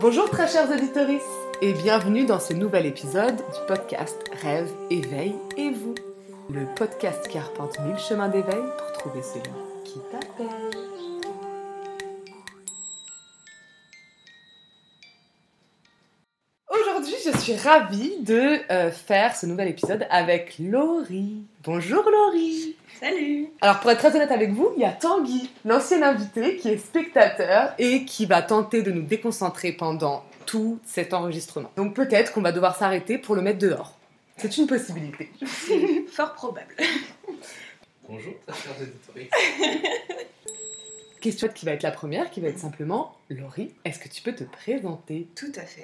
Bonjour très chers auditeurs et bienvenue dans ce nouvel épisode du podcast Rêve, éveil et vous. Le podcast qui arpente mille chemins d'éveil pour trouver celui qui t'appelle. Aujourd'hui, je suis ravie de euh, faire ce nouvel épisode avec Laurie. Bonjour Laurie. Salut Alors pour être très honnête avec vous, il y a Tanguy, l'ancien invité, qui est spectateur et qui va tenter de nous déconcentrer pendant tout cet enregistrement. Donc peut-être qu'on va devoir s'arrêter pour le mettre dehors. C'est une possibilité. Fort probable. Bonjour, chers auditeurs. Question qui va être la première, qui va être simplement Laurie, est-ce que tu peux te présenter? Tout à fait.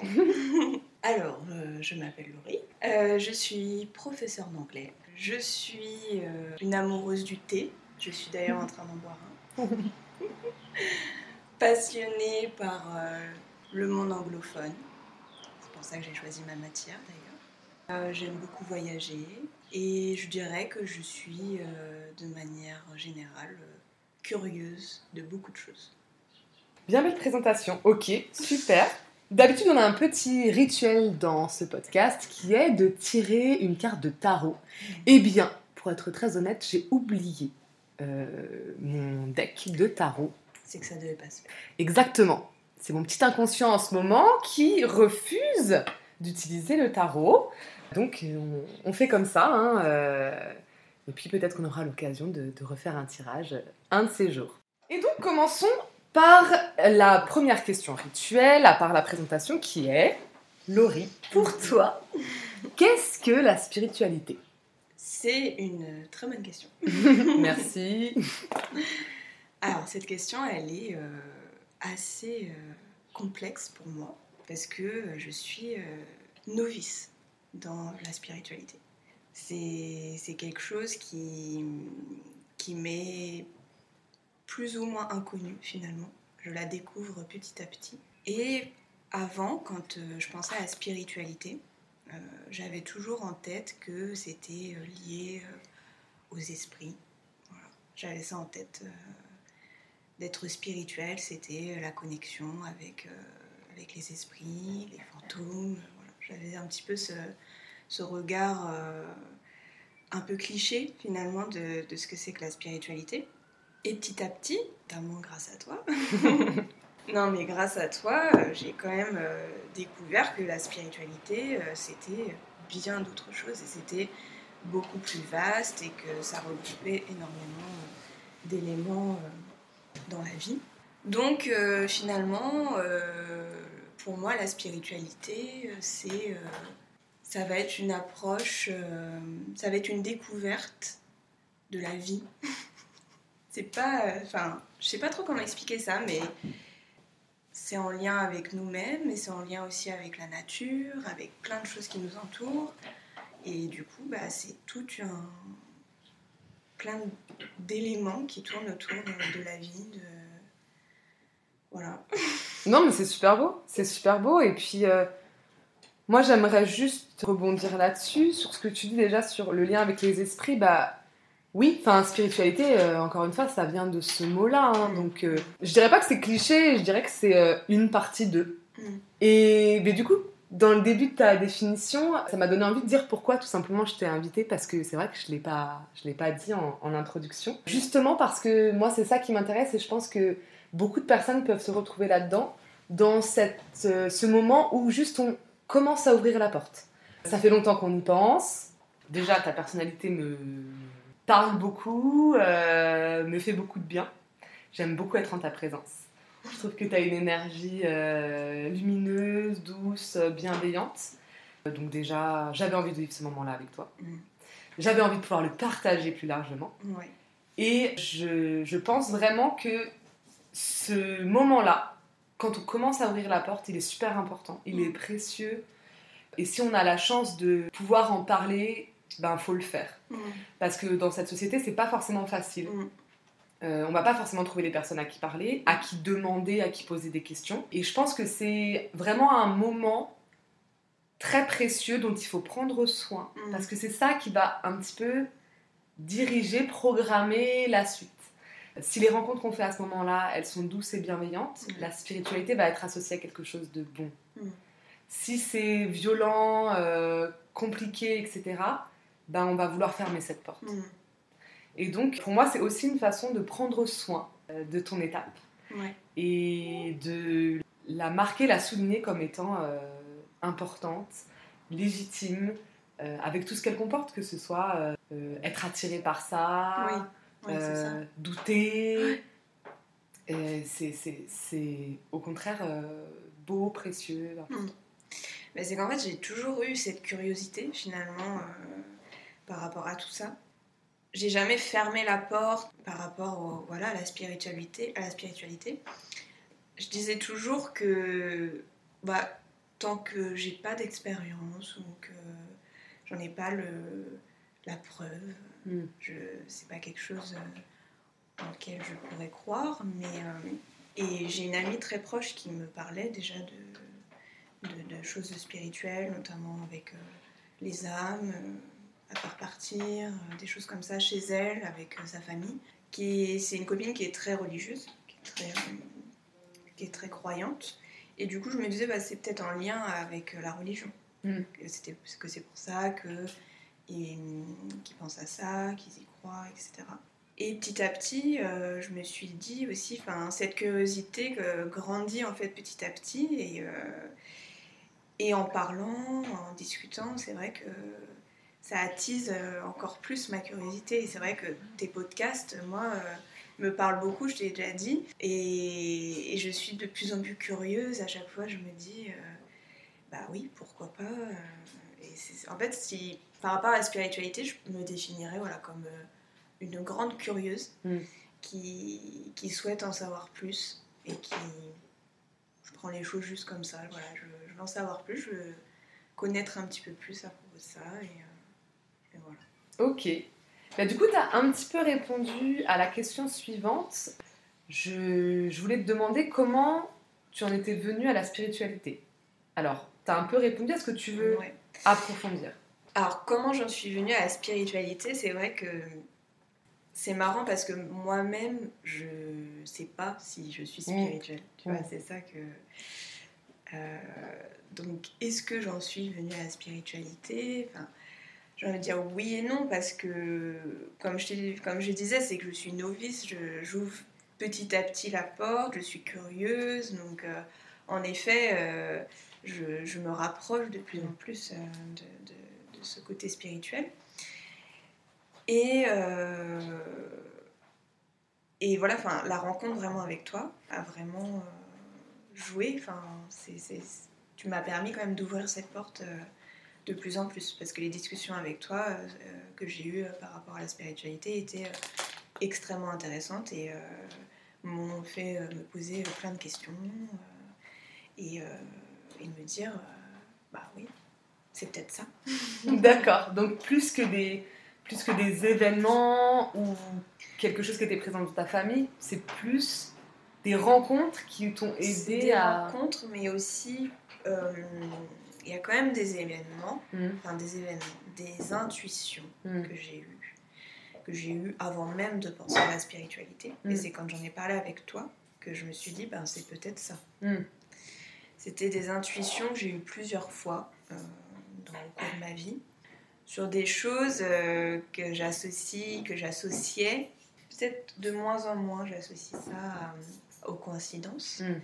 Alors, euh, je m'appelle Laurie. Euh, je suis professeure d'anglais. Je suis euh, une amoureuse du thé. Je suis d'ailleurs en train d'en boire un. Passionnée par le monde anglophone. C'est pour ça que j'ai choisi ma matière d'ailleurs. J'aime beaucoup voyager et je dirais que je suis de manière générale curieuse de beaucoup de choses. Bien belle présentation. Ok, super. D'habitude, on a un petit rituel dans ce podcast qui est de tirer une carte de tarot. Eh bien, pour être très honnête, j'ai oublié euh, mon deck de tarot. C'est que ça devait pas se faire. Exactement. C'est mon petit inconscient en ce moment qui refuse d'utiliser le tarot. Donc, on, on fait comme ça. hein, euh, et puis, peut-être qu'on aura l'occasion de, de refaire un tirage un de ces jours. Et donc, commençons par la première question rituelle, à part la présentation, qui est Laurie, pour toi, qu'est-ce que la spiritualité? C'est une très bonne question. Merci. Alors, cette question, elle est euh, assez euh, complexe pour moi parce que je suis euh, novice dans la spiritualité. C'est quelque chose qui, qui m'est plus ou moins inconnu finalement. Je la découvre petit à petit. Et avant, quand euh, je pensais à la spiritualité, euh, j'avais toujours en tête que c'était euh, lié aux esprits. J'avais ça en tête. D'être spirituel, c'était la connexion avec, avec les esprits, les fantômes. J'avais un petit peu ce, ce regard euh, un peu cliché finalement de, ce que c'est que la spiritualité. Et petit à petit, notamment grâce à toi, non mais grâce à toi, euh, j'ai quand même euh, découvert que la spiritualité, c'était bien d'autres choses et c'était beaucoup plus vaste et que ça regroupait énormément d'éléments dans la vie. Donc finalement, pour moi, la spiritualité, c'est, ça va être une approche, euh, ça va être une découverte de la vie. c'est pas, enfin, je sais pas trop comment expliquer ça, mais c'est en lien avec nous-mêmes et c'est en lien aussi avec la nature, avec plein de choses qui nous entourent. Et du coup, bah, c'est tout un plein d'éléments qui tournent autour de, de la vie, de voilà. Non, mais c'est super beau. C'est super beau. Et puis, euh, moi, j'aimerais juste rebondir là-dessus, sur ce que tu dis déjà sur le lien avec les esprits. Bah, oui, enfin, spiritualité, euh, encore une fois, ça vient de ce mot-là. hein. donc, euh, je dirais pas que c'est cliché, je dirais que c'est euh, une partie d'eux. Mm. Et mais du coup, dans le début de ta définition, ça m'a donné envie de dire pourquoi tout simplement je t'ai invité parce que c'est vrai que je l'ai pas, je l'ai pas dit en, en introduction. Justement parce que moi c'est ça qui m'intéresse et je pense que beaucoup de personnes peuvent se retrouver là-dedans, dans cette, ce moment où juste on commence à ouvrir la porte. Ça fait longtemps qu'on y pense. Déjà ta personnalité me parle beaucoup, euh, me fait beaucoup de bien. J'aime beaucoup être en ta présence. Je trouve que tu as une énergie euh, lumineuse, douce, bienveillante. Euh, Donc déjà, j'avais envie de vivre ce moment-là avec toi. Mm. J'avais envie de pouvoir le partager plus largement. Et je, je pense vraiment que ce moment-là, quand on commence à ouvrir la porte, il est super important, il Mm. est précieux. Et si on a la chance de pouvoir en parler, ben faut le faire. Mm. Parce que dans cette société, c'est pas forcément facile. Mm. Euh, on va pas forcément trouver les personnes à qui parler, à qui demander, à qui poser des questions. Et je pense que c'est vraiment un moment très précieux dont il faut prendre soin. Mm. Parce que c'est ça qui va un petit peu diriger, programmer la suite. Si les rencontres qu'on fait à ce moment-là, elles sont douces et bienveillantes, Mm. la spiritualité va être associée à quelque chose de bon. Mm. Si c'est violent, euh, compliqué, etc., ben on va vouloir fermer cette porte. Mm. Et donc, pour moi, c'est aussi une façon de prendre soin euh, de ton étape Ouais. et de la marquer, la souligner comme étant euh, importante, légitime, euh, avec tout ce qu'elle comporte, que ce soit euh, être attiré par ça, Oui. Ouais, euh, douter. C'est, au contraire euh, beau, précieux. important. Mm. Mais c'est qu'en fait, j'ai toujours eu cette curiosité finalement euh, par rapport à tout ça. J'ai jamais fermé la porte par rapport au- voilà, à, la spiritualité, à la spiritualité. Je disais toujours que bah, tant que j'ai pas d'expérience ou que j'en ai pas le, la preuve, Mm. je c'est pas quelque chose euh, en lequel je pourrais croire. Mais, euh, et j'ai une amie très proche qui me parlait déjà de, de, de choses spirituelles, notamment avec euh, les âmes, euh, à faire partir, des choses comme ça chez elle, avec sa famille. Qui est- C'est une copine qui est très religieuse, qui est très, qui est très croyante. Et du coup, je me disais, bah, c'est peut-être en lien avec la religion. Mm. C'était- que c'est pour ça que et, qu'ils pensent à ça, qu'ils y croient, etc. Et petit à petit, euh, je me suis dit aussi, enfin, cette curiosité grandit en fait petit à petit, et, euh, et en parlant, en discutant, c'est vrai que ça attise euh, encore plus ma curiosité. Et c'est vrai que tes podcasts, moi, me parlent beaucoup, je t'ai déjà dit, et, je suis de plus en plus curieuse. À chaque fois, je me dis, bah oui, pourquoi pas. en fait, si par rapport à la spiritualité, je me définirais voilà, comme euh, une grande curieuse Mm. qui, qui souhaite en savoir plus et qui. Je prends les choses juste comme ça. Voilà, je, je veux en savoir plus, je veux connaître un petit peu plus à propos de ça. Et, euh, et voilà. Ok. Bah, du coup, tu as un petit peu répondu à la question suivante. Je, je voulais te demander comment tu en étais venu à la spiritualité. Alors, tu as un peu répondu à ce que tu veux Ouais. approfondir. Alors, comment j'en suis venue à la spiritualité C'est vrai que c'est marrant parce que moi-même, je sais pas si je suis spirituelle. Tu vois, c'est ça que. Euh, donc, est-ce que j'en suis venue à la spiritualité? Enfin, J'ai envie de dire oui et non parce que, comme je, comme je disais, c'est que je suis novice, je- j'ouvre petit à petit la porte, je suis curieuse, donc euh, en effet, euh, je, je me rapproche de plus en plus de ce côté spirituel. Et, euh, et voilà, enfin, la rencontre vraiment avec toi a vraiment euh, joué. Enfin, c'est, tu m'as permis quand même d'ouvrir cette porte euh, de plus en plus parce que les discussions avec toi que j'ai eues par rapport à la spiritualité étaient extrêmement intéressantes et m'ont fait me poser plein de questions et, et me dire bah oui, c'est peut-être ça. D'accord. Donc, plus que, des, plus que des événements ou quelque chose qui était présent dans ta famille, c'est plus des rencontres qui t'ont aidé des à. rencontres, mais aussi euh, il y a quand même des événements, Mm. enfin des événements, des intuitions Mm. que j'ai eues, que j'ai eues avant même de penser à la spiritualité. Mm. Et c'est quand j'en ai parlé avec toi que je me suis dit, ben c'est peut-être ça. Mm. C'était des intuitions que j'ai eues plusieurs fois euh, dans le cours de ma vie sur des choses euh, que j'associe, que j'associais. Peut-être de moins en moins, j'associe ça à- aux coïncidences. Mm.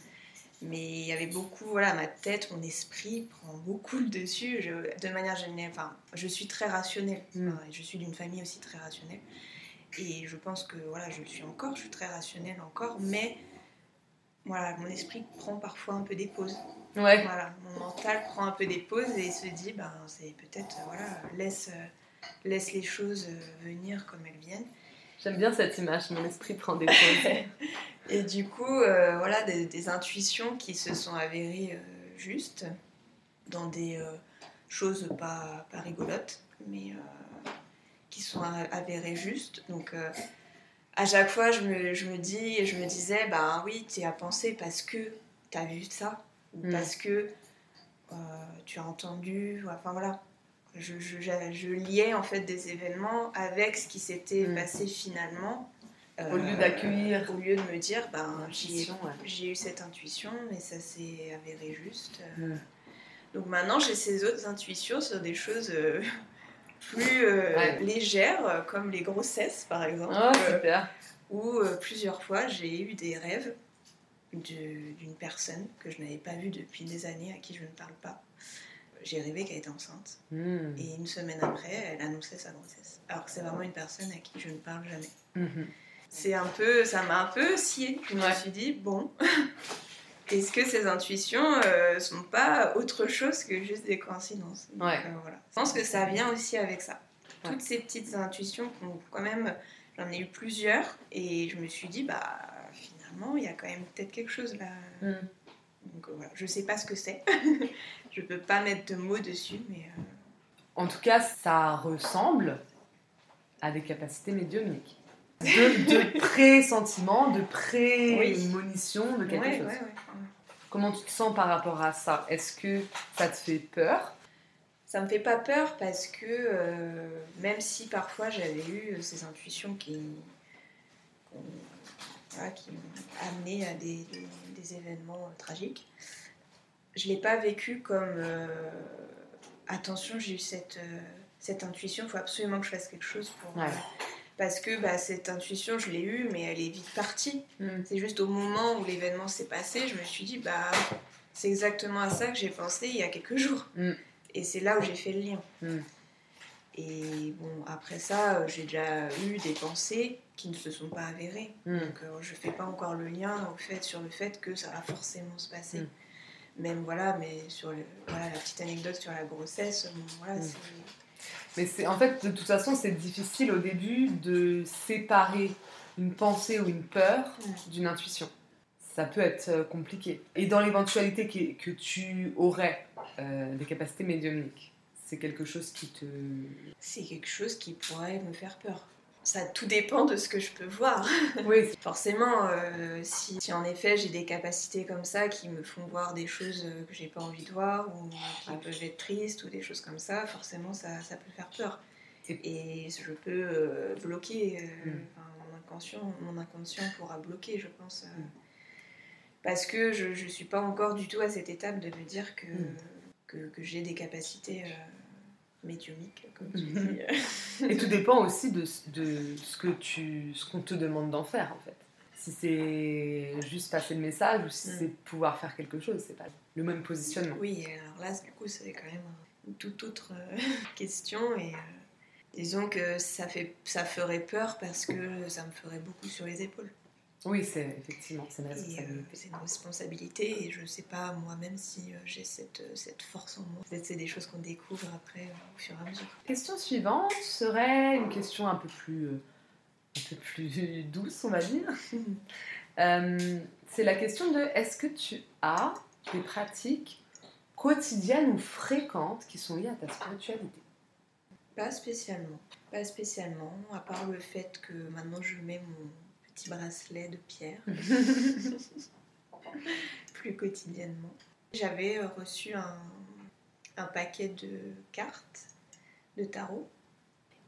Mais il y avait beaucoup, voilà, ma tête, mon esprit prend beaucoup le dessus. Je- de manière générale, enfin, je suis très rationnelle. Mm. Enfin, je suis d'une famille aussi très rationnelle. Et je pense que, voilà, je le suis encore, je suis très rationnelle encore. Mais, voilà, mon esprit prend parfois un peu des pauses. Ouais. Voilà, mon mental prend un peu des pauses et se dit, ben, c'est peut-être, euh, voilà, laisse, euh, laisse les choses euh, venir comme elles viennent. J'aime bien cette image. Mon esprit prend des pauses. Et du coup, euh, voilà, des, des intuitions qui se sont avérées euh, justes dans des euh, choses pas, pas rigolotes, mais qui sont avérées justes. Donc, à chaque fois, je me, je me dis, je me disais, bah oui, tu as pensé parce que tu as vu ça, ou Mm. parce que euh, tu as entendu, enfin voilà. Je, je, je- liais en fait des événements avec ce qui s'était Mm. passé finalement Euh, Au lieu d'accueillir. Au lieu de me dire, ben, j'ai ouais. eu cette intuition, mais ça s'est avéré juste. euh. Mm. Donc maintenant, j'ai ces autres intuitions sur des choses euh, plus euh, Ouais. légères, comme les grossesses, par exemple. Oh, euh, super. où euh, plusieurs fois j'ai eu des rêves de- d'une personne que je n'avais pas vue depuis des années, à qui je ne parle pas. J'ai rêvé qu'elle était enceinte Hmm. et une semaine après, elle annonçait sa grossesse. Alors que c'est vraiment une personne à qui je ne parle jamais. Mhm. C'est un peu, ça m'a un peu scié. Je me Ouais. suis dit bon, est-ce que ces intuitions euh, sont pas autre chose que juste des coïncidences Donc, Ouais. euh, voilà. Je pense que ça vient aussi avec ça. Ouais. Toutes ces petites intuitions qu'on quand même, j'en ai eu plusieurs et je me suis dit bah finalement il y a quand même peut-être quelque chose là. Hmm. Donc euh, voilà, je sais pas ce que c'est. je peux pas mettre de mots dessus, mais euh, En tout cas, ça ressemble à des capacités médiumniques. De, de pré-sentiment, de pré-monition de quelque ouais, chose. ouais, ouais. Comment tu te sens par rapport à ça? Est-ce que ça te fait peur? Ça me fait pas peur parce que euh, même si parfois j'avais eu ces intuitions qui, qu'on- voilà, qui m'ont amené à des, des- des événements euh, tragiques, je l'ai pas vécu comme euh, attention j'ai eu cette, euh, cette intuition, il faut absolument que je fasse quelque chose pour... Ouais. Parce que bah, cette intuition je l'ai eue mais elle est vite partie. Hmm. C'est juste au moment où l'événement s'est passé, je me suis dit, bah, c'est exactement à ça que j'ai pensé il y a quelques jours. Mm. Et c'est là où j'ai fait le lien. Mm. Et bon, après ça, euh, j'ai déjà eu des pensées qui ne se sont pas avérées. Donc euh, je fais pas encore le lien au fait, sur le fait que ça va forcément se passer. Mm. Même voilà, mais sur le, voilà, la petite anecdote sur la grossesse, bon, voilà, Mm. c'est... Mais c'est en fait, de toute façon, c'est difficile au début de séparer une pensée ou une peur d'une intuition. Ça peut être euh, compliqué. Et dans l'éventualité que, que tu aurais euh, des capacités médiumniques, c'est quelque chose qui te... c'est quelque chose qui pourrait me faire peur. Ça tout dépend de ce que je peux voir. Oui, Forcément, euh, si, si en effet j'ai des capacités comme ça qui me font voir des choses euh, que j'ai pas envie de voir ou qui Ouais. peuvent être tristes ou des choses comme ça, forcément ça, ça peut faire peur. Et- je peux euh, bloquer, euh, Mm. enfin, mon, inconscient, mon inconscient pourra bloquer, je pense. euh, Mm. Parce que je ne suis pas encore du tout à cette étape de me dire que, Mm. que, que j'ai des capacités médiumiques, comme tu Mhm. dis. Et tout dépend aussi de, de ce que tu, ce qu'on te demande d'en faire en fait. Si c'est juste passer le message ou si Mm. c'est pouvoir faire quelque chose, c'est pas le même positionnement. Oui, alors là, du coup, c'est quand même une toute autre euh, question. Et euh, disons que ça, fait, ça ferait peur parce que ça me ferait beaucoup sur les épaules. Oui, c'est effectivement, c'est une euh, responsabilité. c'est une responsabilité et je sais pas moi-même si euh, j'ai cette, euh, cette force en moi. Peut-être c'est des choses qu'on découvre après euh, au fur et à mesure. Question suivante serait une question un peu plus, euh, un peu plus douce, on va dire. Euh, c'est la question de est-ce que tu as des pratiques quotidiennes ou fréquentes qui sont liées à ta spiritualité? Pas spécialement. Pas spécialement, à part le fait que maintenant je mets mon petit bracelet de pierre plus quotidiennement. J'avais reçu un, un paquet de cartes de tarot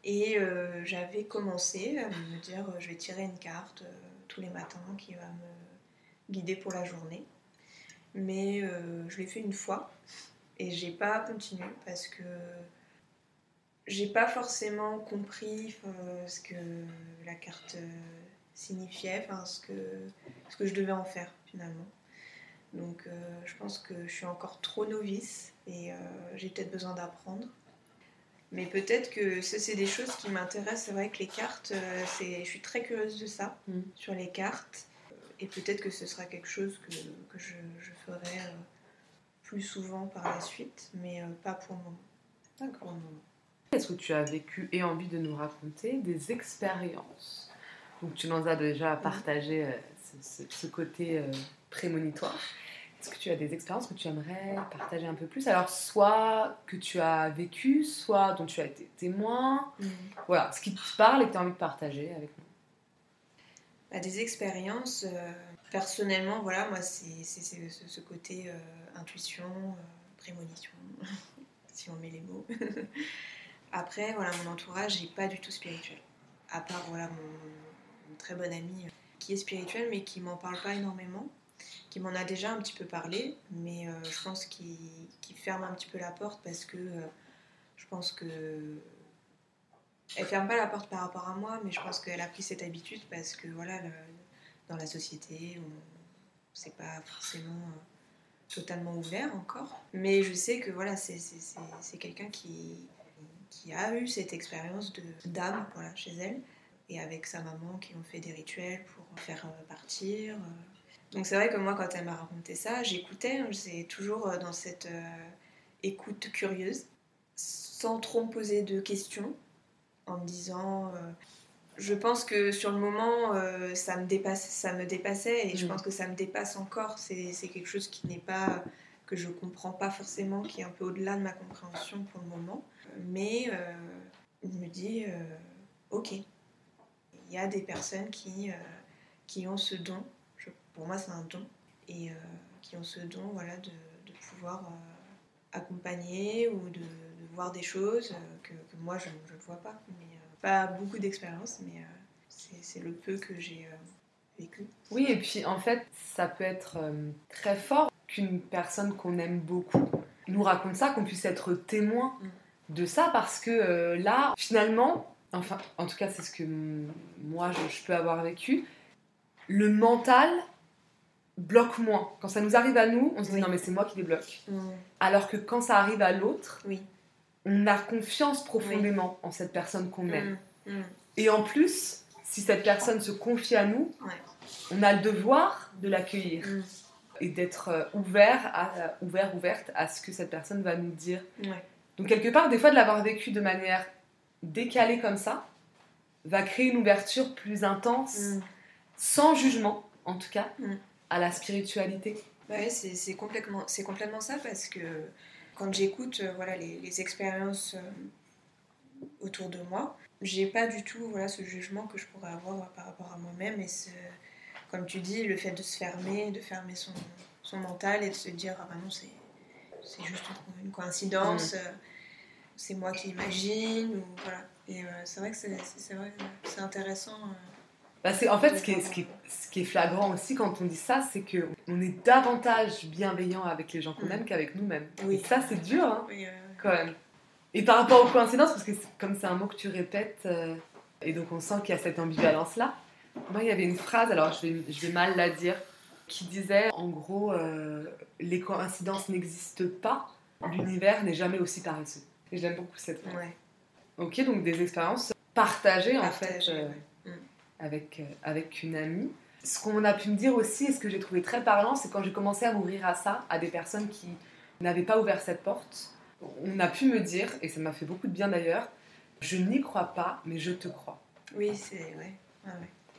et euh, j'avais commencé à me dire euh, je vais tirer une carte euh, tous les matins qui va me guider pour la journée. Mais euh, je l'ai fait une fois et j'ai pas continué parce que j'ai pas forcément compris ce que la carte signifiait, enfin ce que, ce que je devais en faire finalement. Donc euh, je pense que je suis encore trop novice et euh, j'ai peut-être besoin d'apprendre. Mais peut-être que ça, c'est des choses qui m'intéressent. C'est vrai que les cartes, euh, c'est, je suis très curieuse de ça, Mm. sur les cartes. Et peut-être que ce sera quelque chose que, que je, je ferai plus souvent par la suite, mais pas pour le moment. Pour le moment. Est-ce que tu as vécu et envie de nous raconter des expériences Donc tu nous as déjà partagé euh, ce, ce- ce côté euh, prémonitoire. Est-ce que tu as des expériences que tu aimerais partager un peu plus? Alors soit que tu as vécu, soit dont tu as été témoin. Voilà, ce qui te parle et que tu as envie de partager avec nous. Bah, des expériences, euh, personnellement, voilà, moi, c'est ce, côté intuition, prémonition, si on met les mots. Après, voilà, mon entourage n'est pas du tout spirituel. À part, voilà, mon, très bonne amie euh, qui est spirituelle, mais qui m'en parle pas énormément, qui m'en a déjà un petit peu parlé, mais euh, je pense qu'il ferme un petit peu la porte parce que euh, je pense que. Elle ferme pas la porte par rapport à moi, mais je pense qu'elle a pris cette habitude parce que voilà, dans la société, on c'est pas forcément totalement ouvert encore. Mais je sais que voilà, c'est quelqu'un qui, qui a eu cette expérience d'âme voilà, chez elle, et avec sa maman qui ont fait des rituels pour faire euh, partir. euh. Donc c'est vrai que moi, quand elle m'a raconté ça, j'écoutais, hein, c'est toujours euh, dans cette euh, écoute curieuse, sans trop me poser de questions, en me disant... euh, je pense que sur le moment, euh, ça, me dépasse, ça me dépassait et je Mm. pense que ça me dépasse encore. C'est c'est quelque chose qui n'est pas, que je comprends pas forcément, qui est un peu au-delà de ma compréhension pour le moment. Mais je me dis, ok, y a des personnes qui, euh, qui ont ce don, je- pour moi c'est un don, et euh, qui ont ce don voilà, de, de pouvoir euh, accompagner ou de, de voir des choses que, que moi je ne vois pas. Mais, pas beaucoup d'expérience, mais c'est le peu que j'ai vécu. Oui, et puis en fait, ça peut être très fort qu'une personne qu'on aime beaucoup nous raconte ça, qu'on puisse être témoin Mm. de ça, parce que euh, là, finalement, enfin, en tout cas, c'est ce que moi je, je peux avoir vécu, le mental bloque moins. Quand ça nous arrive à nous, on se dit Oui. non, mais c'est moi qui débloque. Alors que quand ça arrive à l'autre, Oui. on a confiance profondément en cette personne qu'on aime. Mm. Mm. Et en plus, si cette personne se confie à nous, Ouais. on a le devoir de l'accueillir Mm. et d'être euh, ouvert, à, ouvert, ouverte à ce que cette personne va nous dire. Ouais. Donc quelque part, des fois, de l'avoir vécu de manière décalée comme ça, va créer une ouverture plus intense, Mm. sans jugement, en tout cas, Mm. à la spiritualité. Ouais, c'est c'est complètement, c'est complètement ça parce que quand j'écoute euh, voilà, les, les expériences euh, autour de moi, j'ai pas du tout voilà, ce jugement que je pourrais avoir par rapport à moi-même. Et ce- comme tu dis, le fait de se fermer, de fermer son, son mental et de se dire Ah bah non, c'est c'est juste une- coïncidence, euh, c'est moi qui imagine. Ou, voilà. Et euh, c'est vrai que c'est intéressant. euh. Bah, en fait, ce qui, est, ce, qui est, ce qui est flagrant aussi quand on dit ça, c'est qu'on est davantage bienveillant avec les gens qu'on Mm. aime qu'avec nous-mêmes. Oui. Et ça, c'est dur, hein, Oui, euh, quand même. Et par rapport aux coïncidences, parce que comme c'est un mot que tu répètes, euh, et donc on sent qu'il y a cette ambivalence-là, moi, il y avait une phrase, alors je vais, je vais mal la dire, qui disait, en gros, euh, les coïncidences n'existent pas, l'univers n'est jamais aussi paresseux. Et j'aime beaucoup cette phrase. ouais. Ok, donc des expériences partagées, en fait. euh, ouais. Mm. avec, euh, avec une amie. Ce qu'on a pu me dire aussi, et ce que j'ai trouvé très parlant, c'est quand j'ai commencé à m'ouvrir à ça, à des personnes qui n'avaient pas ouvert cette porte, on a pu me dire, et ça m'a fait beaucoup de bien d'ailleurs, je n'y crois pas, mais je te crois. Oui, c'est. Ouais.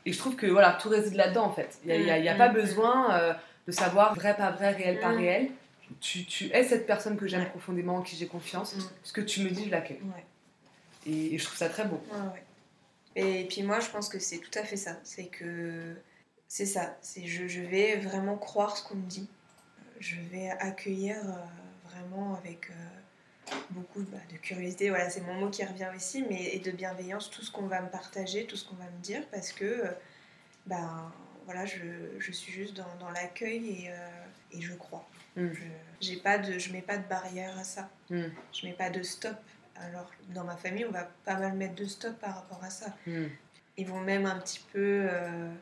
Et je trouve que voilà, tout réside là-dedans en fait. Il n'y a, y a- il y a Mm, pas mm, besoin euh, de savoir vrai, pas vrai, réel, pas réel. Tu, tu es cette personne que j'aime Ouais. profondément, en qui j'ai confiance. Mm. Ce que tu me dis, je l'accueille. Ouais. Et, et je trouve ça très beau. Et puis moi, je pense que c'est tout à fait ça. C'est que c'est ça. C'est je, je vais vraiment croire ce qu'on me dit. Je vais accueillir euh, vraiment avec euh, beaucoup bah, de curiosité. Voilà, c'est mon mot qui revient aussi, mais et de bienveillance tout ce qu'on va me partager, tout ce qu'on va me dire, parce que euh, ben voilà, je, je suis juste dans, dans l'accueil et, euh, et je crois. Mm. Je pas de, je mets pas de barrière à ça. Mm. Je mets pas de stop. Alors dans ma famille, on va pas mal mettre de stop par rapport à ça. Mm. Ils vont même un petit peu euh,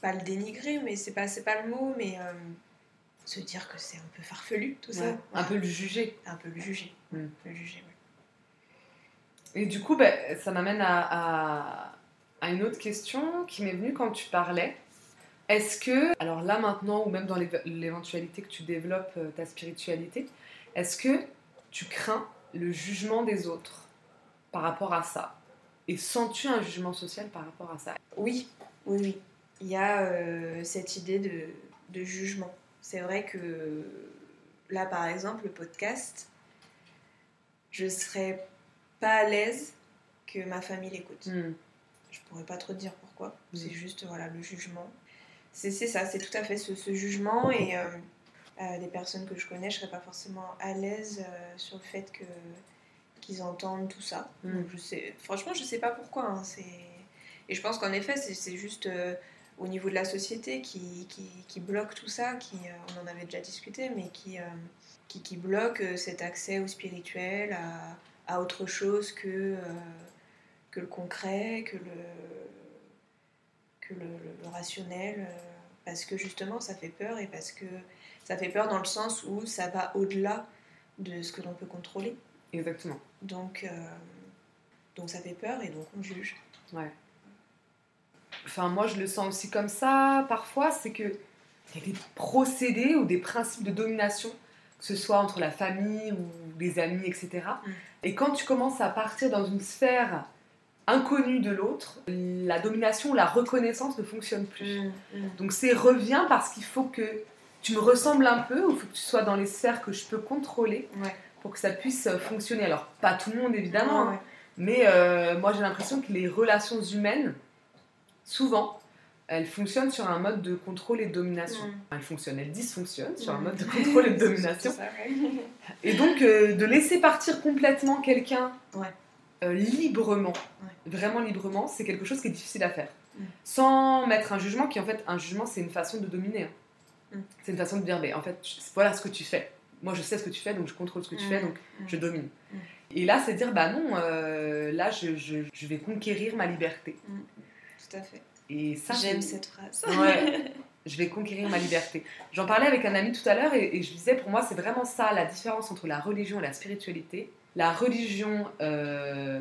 pas le dénigrer, mais c'est pas c'est pas le mot, mais euh, se dire que c'est un peu farfelu tout ça. Un peu le juger. un peu le juger. Mm. Le juger. ouais. Et du coup, ben, ça m'amène à, à- à une autre question qui m'est venue quand tu parlais. Est-ce que, alors là maintenant, ou même dans l'éve- l'éventualité que tu développes euh, ta spiritualité, est-ce que tu crains le jugement des autres par rapport à ça? Et sens-tu un jugement social par rapport à ça? Oui, oui, oui. Il y a euh, cette idée de, de jugement. C'est vrai que là, par exemple, le podcast, je serais pas à l'aise que ma famille l'écoute. Hmm. Je pourrais pas trop dire pourquoi. Mm. C'est juste voilà le jugement. C'est ça, c'est tout à fait ce, ce jugement et euh, euh, des personnes que je connais, je serais pas forcément à l'aise euh, sur le fait que qu'ils entendent tout ça. Mm. Donc, je sais, franchement, je sais pas pourquoi. hein, c'est Et je pense qu'en effet, c'est juste euh, au niveau de la société qui, qui, qui bloque tout ça, qui, euh, on en avait déjà discuté, mais qui, euh, qui, qui bloque cet accès au spirituel, à, à autre chose que, que le concret, que le, que le, rationnel, euh, parce que justement ça fait peur et parce que ça fait peur dans le sens où ça va au-delà de ce que l'on peut contrôler. Exactement. Donc, euh, donc ça fait peur et donc on juge. Ouais. Enfin, moi, je le sens aussi comme ça, parfois, c'est que il y a des procédés ou des principes de domination, que ce soit entre la famille ou les amis, etc. Mm. Et quand tu commences à partir dans une sphère inconnue de l'autre, la domination, la reconnaissance ne fonctionne plus. Donc c'est reviens parce qu'il faut que tu me ressembles un peu, ou il faut que tu sois dans les sphères que je peux contrôler Ouais. pour que ça puisse fonctionner. Alors, pas tout le monde, évidemment, Ouais, hein, mais euh, moi j'ai l'impression que les relations humaines, souvent, elles fonctionnent sur un mode de contrôle et de domination. Mm. Elles fonctionnent, elles dysfonctionnent sur un Mm. mode de contrôle et de domination. Et donc, euh, de laisser partir complètement quelqu'un Ouais. Euh, librement, Ouais. vraiment librement, c'est quelque chose qui est difficile à faire. Mm. Sans mettre un jugement, qui en fait, un jugement, c'est une façon de dominer. hein. Mm. C'est une façon de dire, mais en fait, voilà ce que tu fais. Moi, je sais ce que tu fais, donc je contrôle ce que tu Mm. fais, donc Mm. je domine. Et là, c'est dire, bah non, euh, là, je, je- je vais conquérir ma liberté. Tout à fait. Et ça, J'aime cette phrase. Ouais. je vais conquérir ma liberté. J'en parlais avec un ami tout à l'heure et, et je disais, pour moi, c'est vraiment ça la différence entre la religion et la spiritualité. La religion, euh,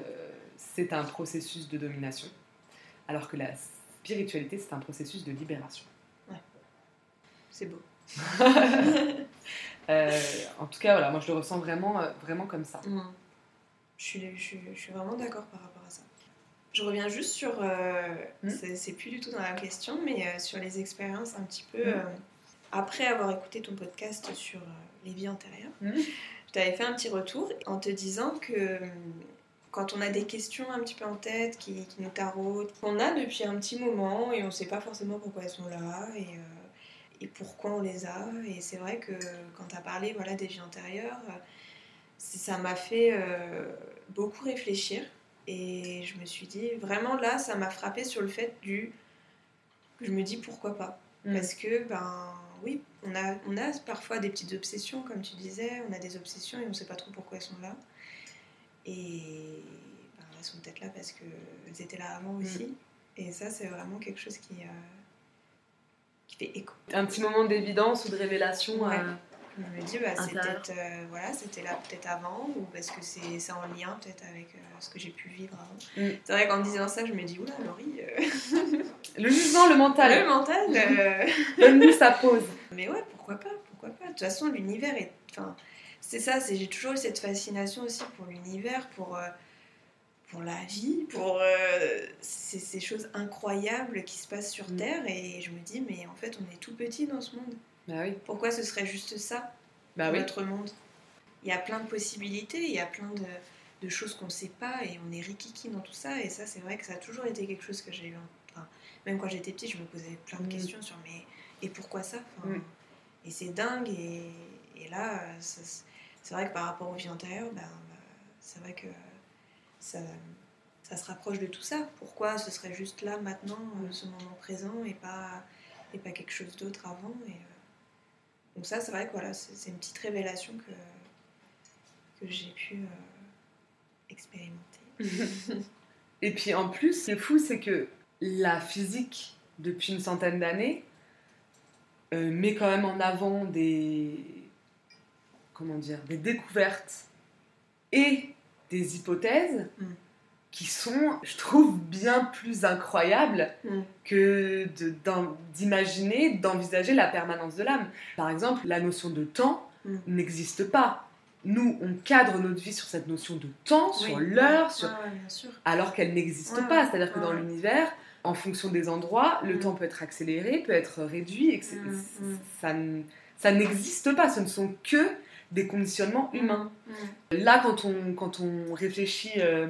c'est un processus de domination, alors que la spiritualité, c'est un processus de libération. C'est beau. Euh, en tout cas, voilà, moi, je le ressens vraiment, euh, vraiment comme ça. Je suis, je, suis, je suis vraiment d'accord par rapport à ça. Je reviens juste sur. euh, Mm. c'est- plus du tout dans la question, mais sur les expériences un petit peu. Mm. après avoir écouté ton podcast sur les vies antérieures, Je t'avais fait un petit retour en te disant que euh, quand on a des questions un petit peu en tête qui, qui nous taraudent, qu'on a depuis un petit moment et on ne sait pas forcément pourquoi elles sont là et, euh, et pourquoi on les a. Et c'est vrai que quand tu as parlé voilà, des vies antérieures, ça m'a fait euh, beaucoup réfléchir. Et je me suis dit, vraiment là, ça m'a frappé sur le fait du. Je me dis pourquoi pas. Mm. Parce que, ben oui, on a, on a parfois des petites obsessions, comme tu disais, on a des obsessions et on ne sait pas trop pourquoi elles sont là. Et ben, elles sont peut-être là parce qu'elles étaient là avant aussi. Et ça, c'est vraiment quelque chose qui, euh, qui fait écho. Un petit moment d'évidence ou de révélation. Ouais. euh, Je me dis, bah, c'est Intérieur. peut-être, euh, voilà, c'était là peut-être avant, ou parce que c'est c'est en lien peut-être avec euh, ce que j'ai pu vivre avant. Mm. C'est vrai qu'en me disant ça, je me dis, oula, Laurie, euh, Le jugement, le mental, le mental. euh, donne-nous sa pause. Mais ouais, pourquoi pas, pourquoi pas. De toute façon, l'univers est. Enfin, c'est ça, c'est j'ai toujours eu cette fascination aussi pour l'univers, pour, euh, pour la vie, pour euh, ces, ces choses incroyables qui se passent sur Mm. Terre. Et je me dis, mais en fait, on est tout petit dans ce monde. Bah oui. Pourquoi ce serait juste ça, Bah oui. notre monde? Il y a plein de possibilités, il y a plein de, de choses qu'on ne sait pas et on est rikiki dans tout ça. Et ça, c'est vrai que ça a toujours été quelque chose que j'ai eu. en- Enfin, même quand j'étais petite, je me posais plein de Mm. questions sur mais et pourquoi ça Enfin, Mm. Et c'est dingue. Et, et là, c'est vrai que par rapport aux vies antérieures, ben, bah, c'est vrai que ça, ça se rapproche de tout ça. Pourquoi ce serait juste là, maintenant, euh, ce moment présent et pas, et pas quelque chose d'autre avant et, euh, Donc ça, c'est vrai que voilà, c'est c'est une petite révélation que, que j'ai pu euh, expérimenter. Et puis en plus, ce qui est fou, c'est que la physique, depuis une centaine d'années, euh, met quand même en avant des. Comment dire Des découvertes et des hypothèses Mm. qui sont, je trouve, bien plus incroyables Mm. que de- d'imaginer, d'envisager la permanence de l'âme. Par exemple, la notion de temps Mm. n'existe pas. Nous, on cadre notre vie sur cette notion de temps, sur l'heure, sur Ouais, ouais, alors qu'elle n'existe pas. C'est-à-dire que dans l'univers, en fonction des endroits, le Mm. temps peut être accéléré, peut être réduit, et que c'est- Mm, c'est- mm. ça, n'existe pas. Ce ne sont que des conditionnements humains. Mm. Là, quand on, quand on réfléchit, euh,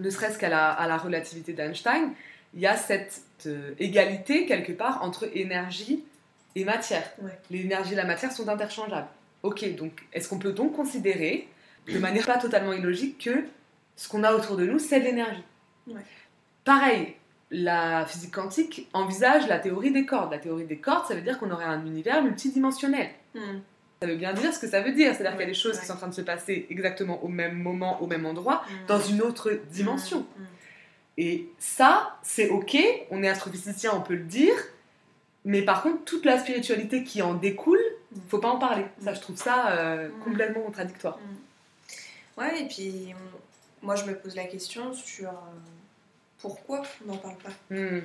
ne serait-ce qu'à la, à la relativité d'Einstein, il y a cette euh, égalité quelque part entre énergie et matière. L'énergie et la matière sont interchangeables. Ok, donc est-ce qu'on peut donc considérer, de manière pas totalement illogique, que ce qu'on a autour de nous, c'est de l'énergie? Ouais. Pareil, la physique quantique envisage la théorie des cordes. La théorie des cordes, ça veut dire qu'on aurait un univers multidimensionnel. Hmm. Ça veut bien dire ce que ça veut dire. C'est-à-dire qu'il y a des choses Ouais. qui sont en train de se passer exactement au même moment, au même endroit, Hmm. dans une autre dimension. Hmm. Et ça, c'est ok, on est astrophysicien, on peut le dire, mais par contre, toute la spiritualité qui en découle. Faut pas en parler. Ça, je trouve ça euh, Mm. complètement contradictoire. Ouais, et puis moi je me pose la question sur euh, pourquoi on n'en parle pas Mm.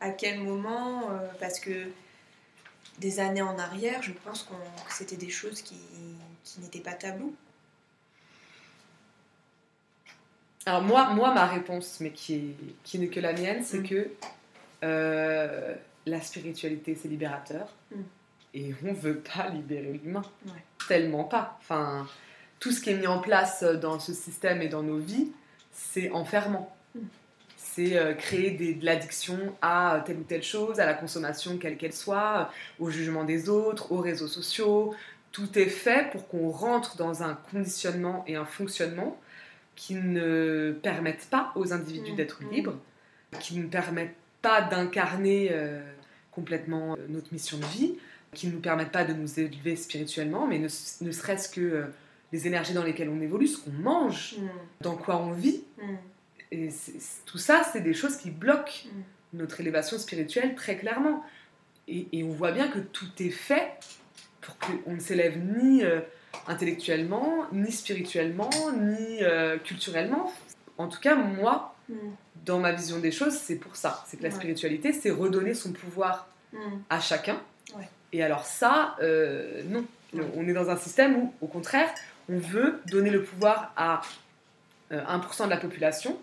À quel moment euh, Parce que des années en arrière, je pense qu'on- que c'était des choses qui, qui n'étaient pas tabous. Alors moi, moi, ma réponse, mais qui, est, qui n'est que la mienne, c'est Mm. que la spiritualité, c'est libérateur. Mm. Et on veut pas libérer l'humain. Ouais. Tellement pas. Enfin, tout ce qui est mis en place dans ce système et dans nos vies, c'est enfermant. Mm. C'est euh, créer des- de l'addiction à telle ou telle chose, à la consommation quelle qu'elle soit, au jugement des autres, aux réseaux sociaux. Tout est fait pour qu'on rentre dans un conditionnement et un fonctionnement qui ne permettent pas aux individus Mm. d'être Mm. libres, qui ne permettent pas d'incarner euh, complètement euh, notre mission de vie, qui ne nous permettent pas de nous élever spirituellement, mais ne, ne serait-ce que euh, les énergies dans lesquelles on évolue, ce qu'on mange, Hmm, dans quoi on vit. Et c'est- tout ça, c'est des choses qui bloquent hmm. notre élévation spirituelle très clairement. Et, et on voit bien que tout est fait pour qu'on ne s'élève ni euh, intellectuellement, ni spirituellement, ni euh, culturellement. En tout cas, moi, dans ma vision des choses, c'est pour ça. C'est que la Ouais. spiritualité, c'est redonner son pouvoir à chacun. Ouais. Et alors ça, euh, non. On est dans un système où, au contraire, on veut donner le pouvoir à euh, 1% de la population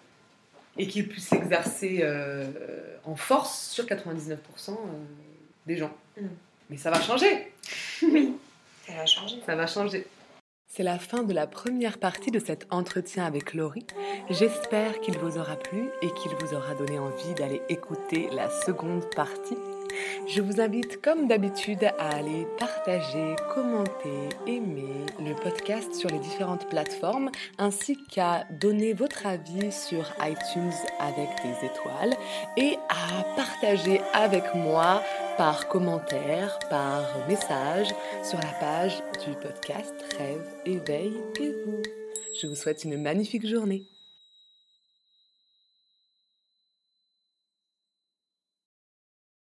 et qu'il puisse l'exercer euh, en force sur 99% euh, des gens. Mm. Mais ça va changer. Ça va changer. Ça va changer. C'est la fin de la première partie de cet entretien avec Laurie. J'espère qu'il vous aura plu et qu'il vous aura donné envie d'aller écouter la seconde partie. Je vous invite comme d'habitude à aller partager, commenter, aimer le podcast sur les différentes plateformes ainsi qu'à donner votre avis sur iTunes avec des étoiles et à partager avec moi par commentaire, par message sur la page du podcast Rêve, éveil et vous. Je vous souhaite une magnifique journée.